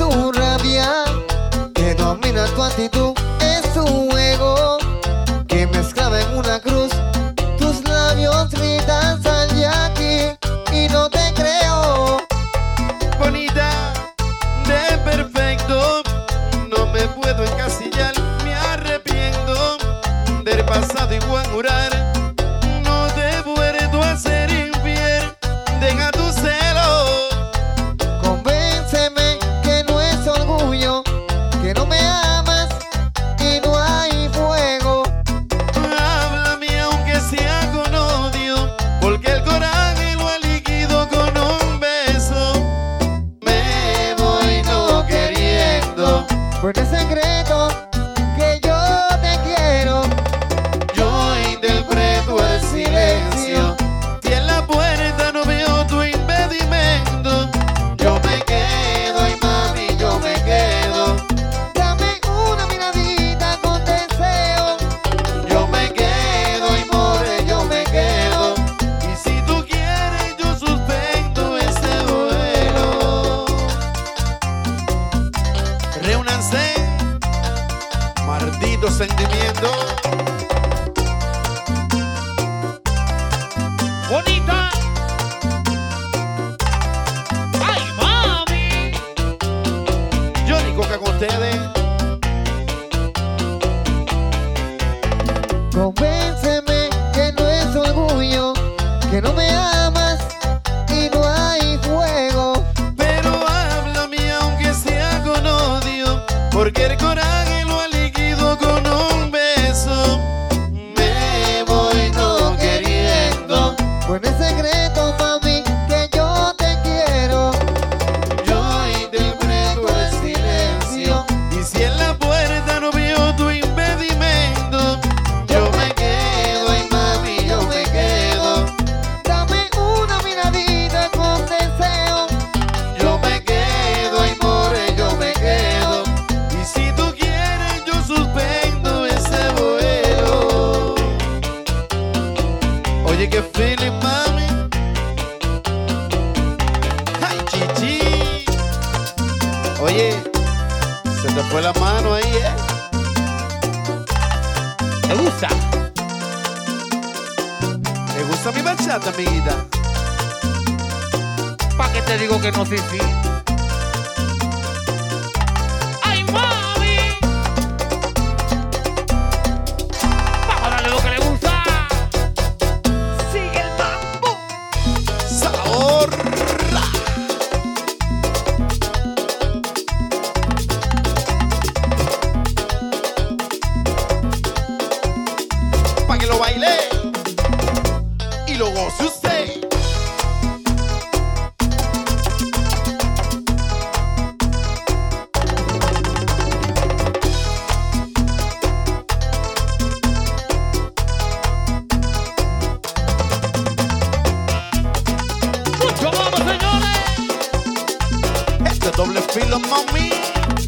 tu rabia que domina tu actitud, es tu ego que me esclava en una cruz. Tus labios gritan sal de aquí y no te creo. Bonita de perfecto, no me puedo encasillar, me arrepiento del pasado y voy a jurar. Secreto que yo te quiero. Yo interpreto el silencio. Si en la puerta no veo tu impedimento, yo me quedo y mami, yo me quedo. Dame una miradita con deseo. Yo me quedo y more, yo me quedo. Y si tú quieres, yo suspendo ese vuelo. Reúnanse, sentimiento. Bonita. Ay, mami. Yo ni coca con ustedes. Convénceme que no es orgullo, que no me amas y no hay fuego. Pero háblame aunque sea con odio, porque el coraje queriendo, Bueno, es secreto, Oye, qué feeling, mami. Ay, chichi. Oye, se te fue la mano ahí, ¿eh? ¿Te gusta? ¿Te gusta mi bachata, amiguita? ¿Para qué te digo que no, sí, sí? Doble filo, mami.